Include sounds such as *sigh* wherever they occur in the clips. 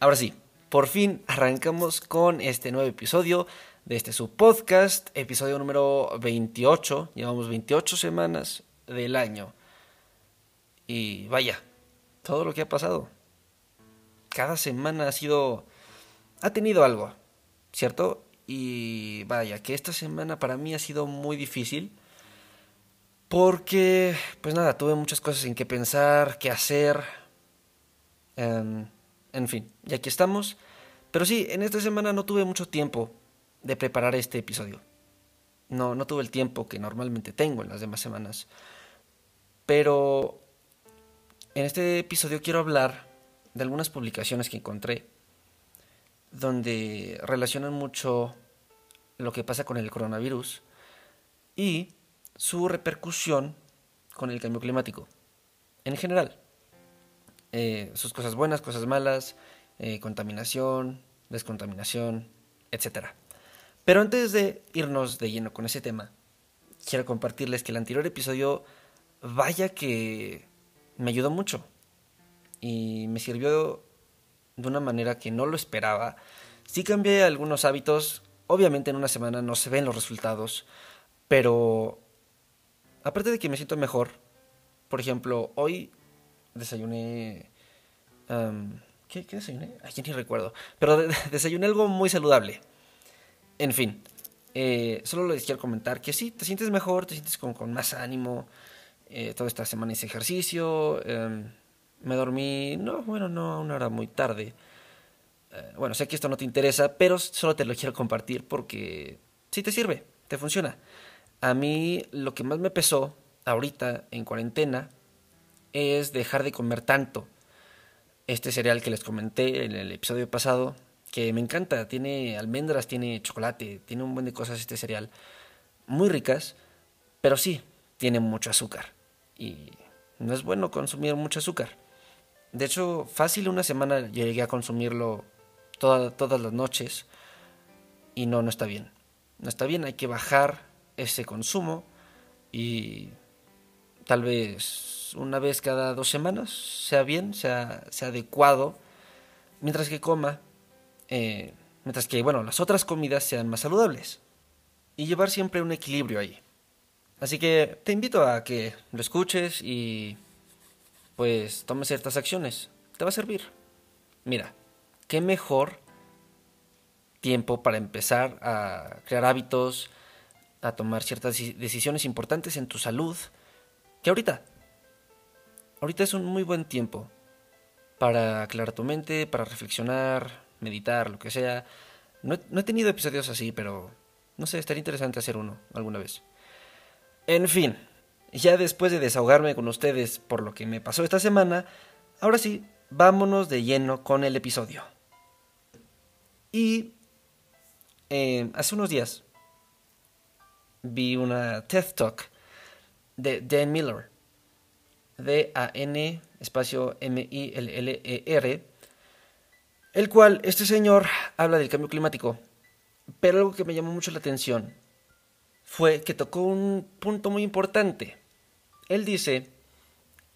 Ahora sí, por fin arrancamos con este nuevo episodio de este su podcast, episodio número 28. Llevamos 28 semanas del año. Y vaya, todo lo que ha pasado. Cada semana ha sido... ha tenido algo, ¿cierto? Y vaya, que esta semana para mí ha sido muy difícil. Porque, pues nada, tuve muchas cosas en que pensar, qué hacer. Em, en fin, y aquí estamos. Pero sí, en esta semana no tuve mucho tiempo de preparar este episodio. No, no tuve el tiempo que normalmente tengo en las demás semanas. Pero en este episodio quiero hablar de algunas publicaciones que encontré donde relacionan mucho lo que pasa con el coronavirus y su repercusión con el cambio climático en general. Eh, sus cosas buenas, cosas malas, eh, contaminación, descontaminación, etc. Pero antes de irnos de lleno con ese tema, quiero compartirles que el anterior episodio, vaya que me ayudó mucho y me sirvió de una manera que no lo esperaba. Sí cambié algunos hábitos, obviamente en una semana no se ven los resultados, pero aparte de que me siento mejor, por ejemplo, hoy desayuné... ¿qué, desayuné? Ay, ni recuerdo. Pero *laughs* desayuné algo muy saludable. En fin, eh, solo les quiero comentar que sí, te sientes mejor, te sientes con, con más ánimo. Eh, toda esta semana hice ejercicio. Em, me dormí, no, bueno, no a una hora muy tarde. Eh, bueno, sé que esto no te interesa, pero solo te lo quiero compartir porque sí te sirve, te funciona. A mí lo que más me pesó ahorita en cuarentena es dejar de comer tanto. Este cereal que les comenté en el episodio pasado, que me encanta, tiene almendras, tiene chocolate, tiene un buen de cosas este cereal, muy ricas, pero sí, tiene mucho azúcar. Y no es bueno consumir mucho azúcar. De hecho, fácil una semana llegué a consumirlo todas las noches y no, no está bien. No está bien, hay que bajar ese consumo y tal vez una vez cada dos semanas, sea bien, sea, sea adecuado, mientras que coma, eh, mientras que, bueno, las otras comidas sean más saludables. Y llevar siempre un equilibrio ahí. Así que te invito a que lo escuches y pues tomes ciertas acciones. Te va a servir. Mira, qué mejor tiempo para empezar a crear hábitos, a tomar ciertas decisiones importantes en tu salud, que ahorita. Ahorita es un muy buen tiempo para aclarar tu mente, para reflexionar, meditar, lo que sea. No he, tenido episodios así, pero no sé, estaría interesante hacer uno alguna vez. En fin, ya después de desahogarme con ustedes por lo que me pasó esta semana, ahora sí, vámonos de lleno con el episodio. Y eh, hace unos días vi una TED Talk de Dan Miller D-A-N, espacio M-I-L-L-E-R, el cual este señor habla del cambio climático. Pero algo que me llamó mucho la atención fue que tocó un punto muy importante. Él dice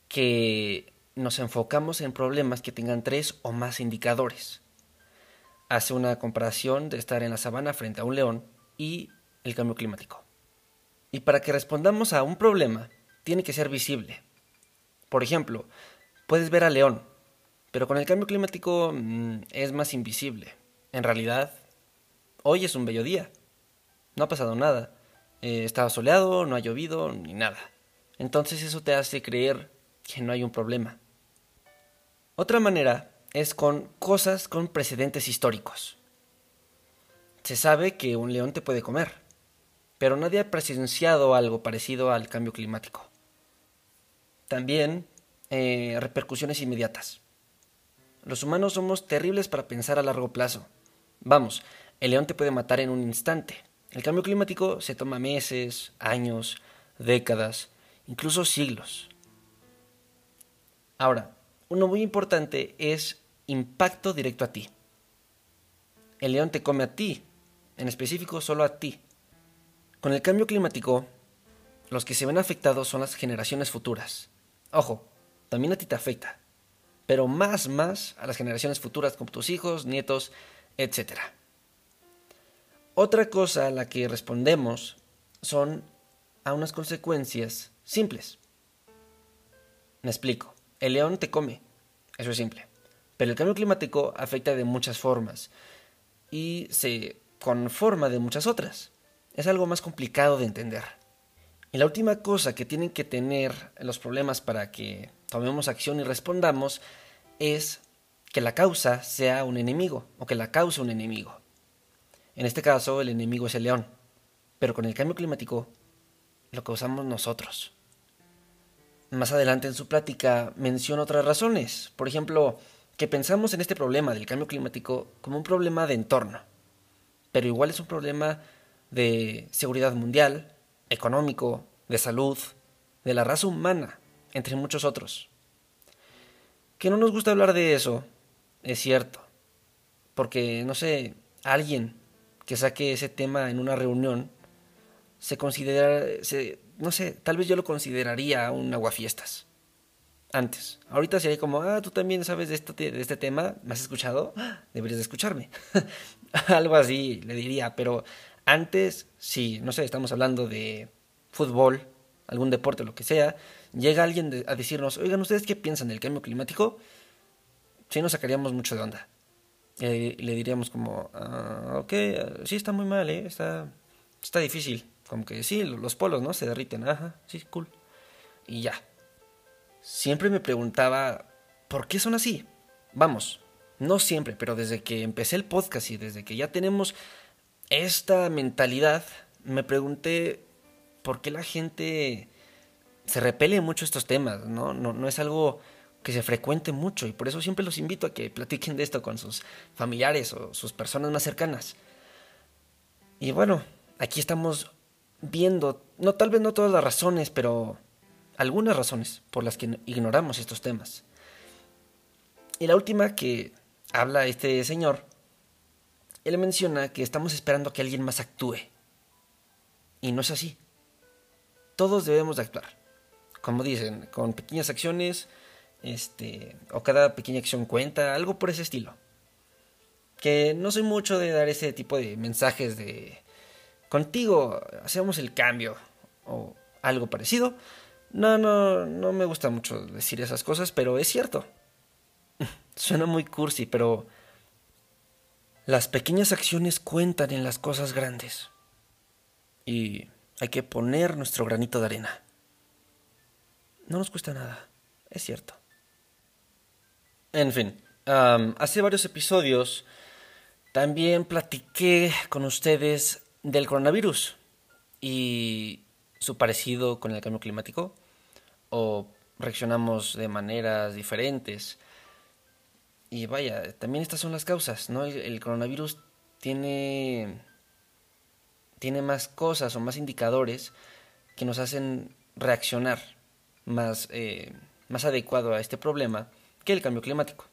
que nos enfocamos en problemas que tengan tres o más indicadores. Hace una comparación de estar en la sabana frente a un león y el cambio climático. Y para que respondamos a un problema, tiene que ser visible. Por ejemplo, puedes ver al león, pero con el cambio climático mm, es más invisible. En realidad, hoy es un bello día. No ha pasado nada. Eh, estaba soleado, no ha llovido, ni nada. Entonces eso te hace creer que no hay un problema. Otra manera es con cosas con precedentes históricos. Se sabe que un león te puede comer, pero nadie ha presenciado algo parecido al cambio climático. También eh, repercusiones inmediatas. Los humanos somos terribles para pensar a largo plazo. Vamos, el león te puede matar en un instante. El cambio climático se toma meses, años, décadas, incluso siglos. Ahora, uno muy importante es impacto directo a ti. El león te come a ti, en específico solo a ti. Con el cambio climático, los que se ven afectados son las generaciones futuras. Ojo, también a ti te afecta, pero más, más a las generaciones futuras como tus hijos, nietos, etc. Otra cosa a la que respondemos son a unas consecuencias simples. Me explico. El león te come. Eso es simple. Pero el cambio climático afecta de muchas formas y se conforma de muchas otras. Es algo más complicado de entender. Y la última cosa que tienen que tener los problemas para que tomemos acción y respondamos es que la causa sea un enemigo o que la causa un enemigo. En este caso, el enemigo es el león, pero con el cambio climático lo causamos nosotros. Más adelante en su plática menciona otras razones, por ejemplo, que pensamos en este problema del cambio climático como un problema de entorno, pero igual es un problema de seguridad mundial, económico, de salud, de la raza humana, entre muchos otros. Que no nos gusta hablar de eso, es cierto, porque, no sé, alguien que saque ese tema en una reunión se considera, no sé, tal vez yo lo consideraría un aguafiestas. Antes. Ahorita sería como, ah, tú también sabes de este, de este tema, ¿me has escuchado? Deberías de escucharme. *laughs* Algo así le diría, pero antes, sí, no sé, estamos hablando de fútbol, algún deporte, lo que sea, llega alguien a decirnos, oigan, ¿ustedes qué piensan del cambio climático? Sí nos sacaríamos mucho de onda. Y le diríamos como, ah, ok, sí está muy mal, ¿eh? está, está difícil. Como que sí, los polos, ¿no? Se derriten, ajá, sí, cool. Y ya. Siempre me preguntaba, ¿por qué son así? Vamos, no siempre, pero desde que empecé el podcast y desde que ya tenemos esta mentalidad, me pregunté por qué la gente se repele mucho estos temas, ¿no? No, es algo que se frecuente mucho y por eso siempre los invito a que platiquen de esto con sus familiares o sus personas más cercanas. Y bueno, aquí estamos viendo, no tal vez no todas las razones, pero algunas razones por las que ignoramos estos temas. Y la última que habla este señor, él menciona que estamos esperando a que alguien más actúe. Y no es así. Todos debemos de actuar. Como dicen, con pequeñas acciones este, o cada pequeña acción cuenta, algo por ese estilo. Que no soy mucho de dar ese tipo de mensajes de contigo hacemos el cambio o algo parecido. No, no, no me gusta mucho decir esas cosas, pero es cierto. *laughs* Suena muy cursi, pero las pequeñas acciones cuentan en las cosas grandes. Y hay que poner nuestro granito de arena. No nos cuesta nada, es cierto. En fin, hace varios episodios también platiqué con ustedes del coronavirus y su parecido con el cambio climático o reaccionamos de maneras diferentes. Y vaya, también estas son las causas, ¿no? El, coronavirus tiene tiene más cosas o más indicadores que nos hacen reaccionar más, eh, más adecuado a este problema que el cambio climático.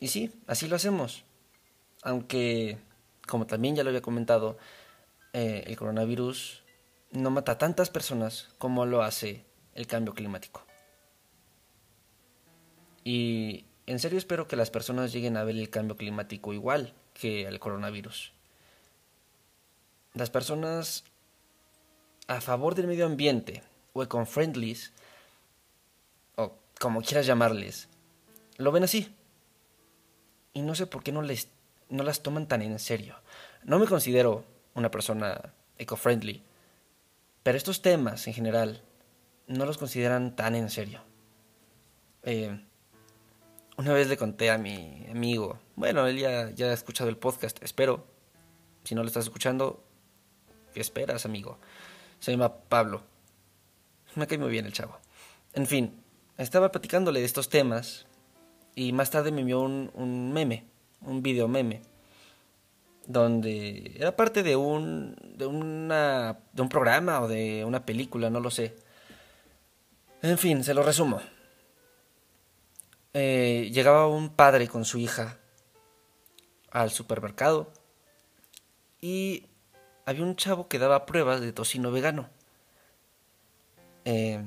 Y sí, así lo hacemos. Aunque, como también ya lo había comentado, eh, el coronavirus no mata a tantas personas como lo hace el cambio climático. Y en serio espero que las personas lleguen a ver el cambio climático igual que el coronavirus. Las personas a favor del medio ambiente o eco-friendlies como quieras llamarles, lo ven así. Y no sé por qué no, les, no las toman tan en serio. No me considero una persona eco-friendly, pero estos temas en general no los consideran tan en serio. Eh, una vez le conté a mi amigo, bueno, él ya, ya ha escuchado el podcast, espero. Si no lo estás escuchando, ¿qué esperas, amigo? Se llama Pablo. Me cae muy bien el chavo. En fin, estaba platicándole de estos temas y más tarde me envió un, un meme, un video meme, donde era parte de un, de, una, de un programa o de una película, no lo sé. En fin, se lo resumo. Eh, llegaba un padre con su hija al supermercado y había un chavo que daba pruebas de tocino vegano. Eh,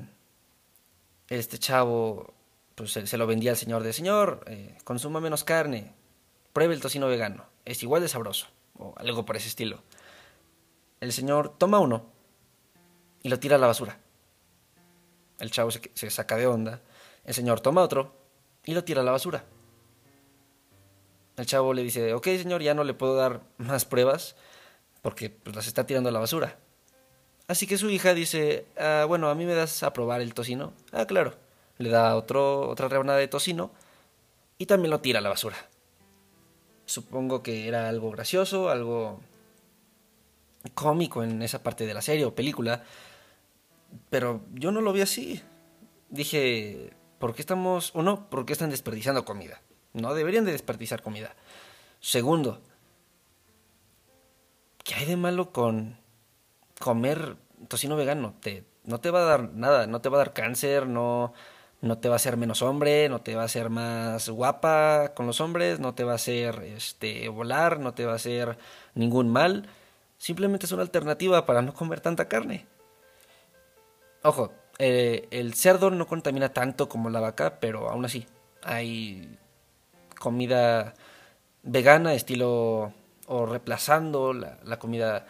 este chavo pues se, lo vendía al señor de señor, eh, consuma menos carne, pruebe el tocino vegano, es igual de sabroso, o algo por ese estilo. El señor toma uno y lo tira a la basura. El chavo se, se saca de onda. El señor toma otro y lo tira a la basura. El chavo le dice, ok señor, ya no le puedo dar más pruebas porque pues, las está tirando a la basura. Así que su hija dice, ah, bueno, a mí me das a probar el tocino. Ah, claro. Le da otro, otra rebanada de tocino y también lo tira a la basura. Supongo que era algo gracioso, algo cómico en esa parte de la serie o película, pero yo no lo vi así. Dije, ¿por qué estamos, uno, por qué están desperdiciando comida? No deberían de desperdiciar comida. Segundo, ¿qué hay de malo con comer tocino vegano? Te, no te va a dar nada, no te va a dar cáncer, no, no te va a hacer menos hombre, no te va a hacer más guapa con los hombres, no te va a hacer este, volar, no te va a hacer ningún mal. Simplemente es una alternativa para no comer tanta carne. Ojo, eh, el cerdo no contamina tanto como la vaca, pero aún así hay comida vegana, estilo o reemplazando la, comida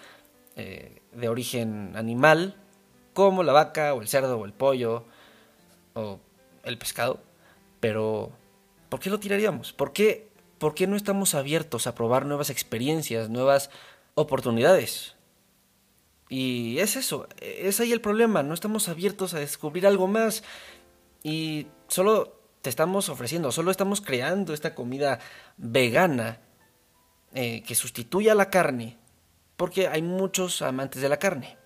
eh, de origen animal, como la vaca o el cerdo o el pollo o el pescado. Pero, ¿por qué lo tiraríamos? ¿Por qué, ¿Por qué no estamos abiertos a probar nuevas experiencias, nuevas oportunidades? Y es eso, es ahí el problema, no estamos abiertos a descubrir algo más y solo te estamos ofreciendo, solo estamos creando esta comida vegana eh, que sustituya a la carne, porque hay muchos amantes de la carne.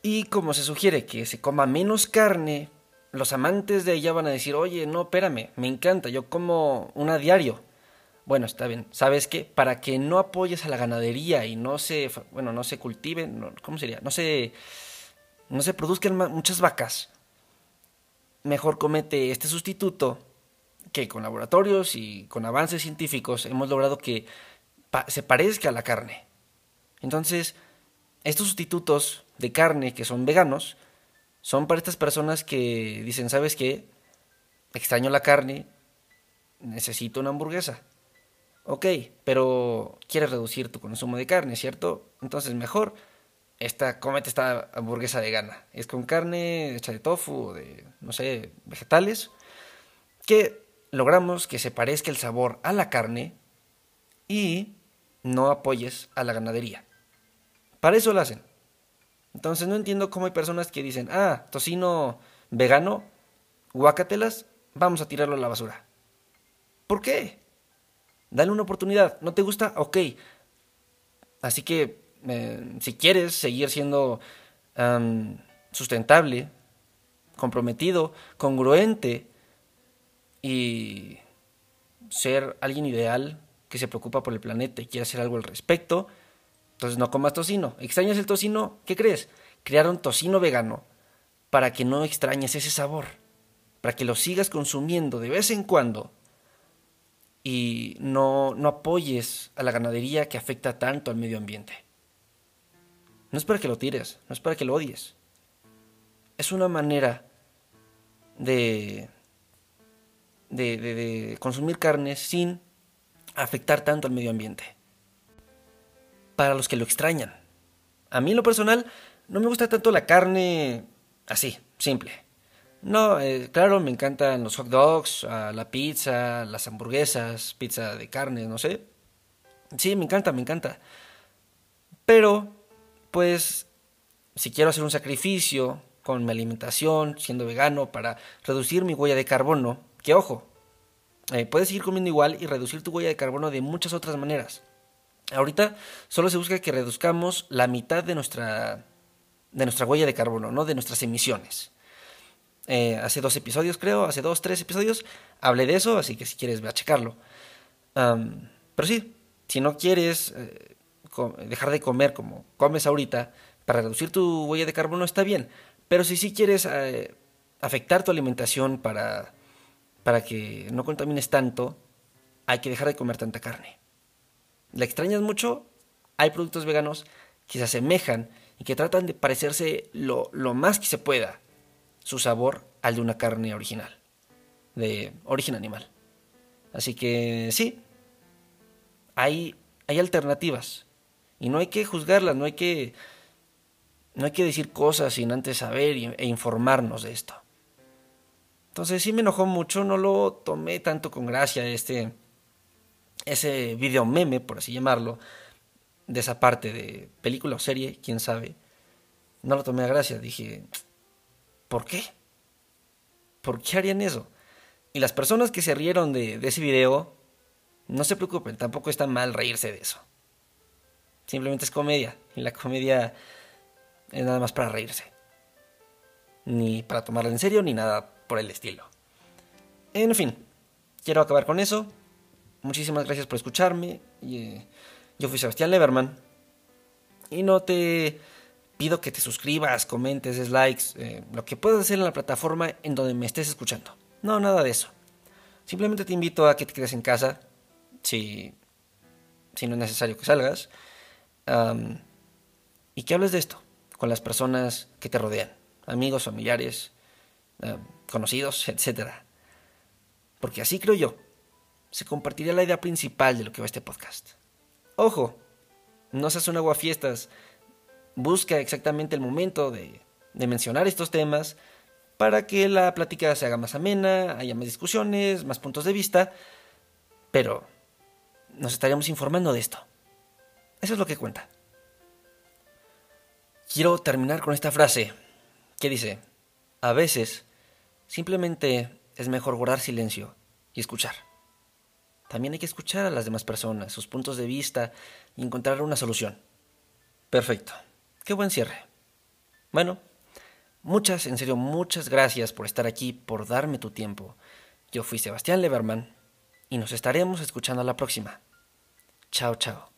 Y como se sugiere que se coma menos carne, los amantes de ella van a decir, oye, no, espérame, me encanta, yo como una diario. Bueno, está bien. ¿Sabes qué? Para que no apoyes a la ganadería y no se, bueno, no se cultiven, ¿cómo sería? No se, no se produzcan muchas vacas mejor comete este sustituto que con laboratorios y con avances científicos hemos logrado que se parezca a la carne. Entonces, estos sustitutos de carne que son veganos son para estas personas que dicen, ¿sabes qué? Extraño la carne, necesito una hamburguesa. Ok, pero quieres reducir tu consumo de carne, ¿cierto? Entonces mejor esta, cómete esta hamburguesa vegana. Es con carne hecha de tofu o de, no sé, vegetales, que logramos que se parezca el sabor a la carne y no apoyes a la ganadería. Para eso lo hacen. Entonces no entiendo cómo hay personas que dicen, ah, tocino vegano, guacatelas, vamos a tirarlo a la basura. ¿Por qué? Dale una oportunidad. ¿No te gusta? Ok. Así que eh, si quieres seguir siendo sustentable, comprometido, congruente y ser alguien ideal que se preocupa por el planeta y quiere hacer algo al respecto, entonces no comas tocino. ¿Extrañas el tocino? ¿Qué crees? Crear un tocino vegano para que no extrañes ese sabor, para que lo sigas consumiendo de vez en cuando y no, no apoyes a la ganadería que afecta tanto al medio ambiente. No es para que lo tires, no es para que lo odies. Es una manera de, de, de, consumir carne sin afectar tanto al medio ambiente. Para los que lo extrañan. A mí en lo personal no me gusta tanto la carne así, simple. No, eh, claro, me encantan los hot dogs, ah, la pizza, las hamburguesas, pizza de carne, no sé. Sí, me encanta, me encanta. Pero pues si quiero hacer un sacrificio con mi alimentación, siendo vegano, para reducir mi huella de carbono, que ojo, eh, puedes seguir comiendo igual y reducir tu huella de carbono de muchas otras maneras. Ahorita solo se busca que reduzcamos la mitad de nuestra, de nuestra huella de carbono, ¿no? de nuestras emisiones. Eh, hace dos episodios, creo, hace dos, tres episodios, hablé de eso, así que si quieres, ve a checarlo. pero sí, si no quieres eh, dejar de comer como comes ahorita, para reducir tu huella de carbono está bien. Pero si sí quieres eh, afectar tu alimentación para, para que no contamines tanto, hay que dejar de comer tanta carne. ¿La extrañas mucho? Hay productos veganos que se asemejan y que tratan de parecerse lo, lo más que se pueda su sabor al de una carne original, de origen animal. Así que sí, hay, hay alternativas y no hay que juzgarlas, no hay que, no hay que decir cosas sin antes saber e informarnos de esto. Entonces sí me enojó mucho, no lo tomé tanto con gracia este ese video meme, por así llamarlo, de esa parte de película o serie, quién sabe. No lo tomé a gracia, dije, ¿por qué? ¿Por qué harían eso? Y las personas que se rieron de, ese video, no se preocupen, tampoco está mal reírse de eso. Simplemente es comedia, y la comedia es nada más para reírse. Ni para tomarla en serio, ni nada por el estilo. En fin, quiero acabar con eso. Muchísimas gracias por escucharme. Eh, yo fui Sebastián Leverman. Y no te pido que te suscribas, comentes, des likes, eh, lo que puedas hacer en la plataforma en donde me estés escuchando. No, nada de eso. Simplemente te invito a que te quedes en casa, si, si no es necesario que salgas, y que hables de esto con las personas que te rodean, amigos, familiares, conocidos, etc. Porque así creo yo, se compartirá la idea principal de lo que va este podcast. Ojo, no seas un aguafiestas, busca exactamente el momento de, mencionar estos temas para que la plática se haga más amena, haya más discusiones, más puntos de vista, pero nos estaríamos informando de esto. Eso es lo que cuenta. Quiero terminar con esta frase que dice, a veces simplemente es mejor guardar silencio y escuchar. También hay que escuchar a las demás personas, sus puntos de vista y encontrar una solución. Perfecto. Qué buen cierre. Bueno, muchas, en serio, muchas gracias por estar aquí, por darme tu tiempo. Yo fui Sebastián Leverman y nos estaremos escuchando a la próxima. Chao, chao.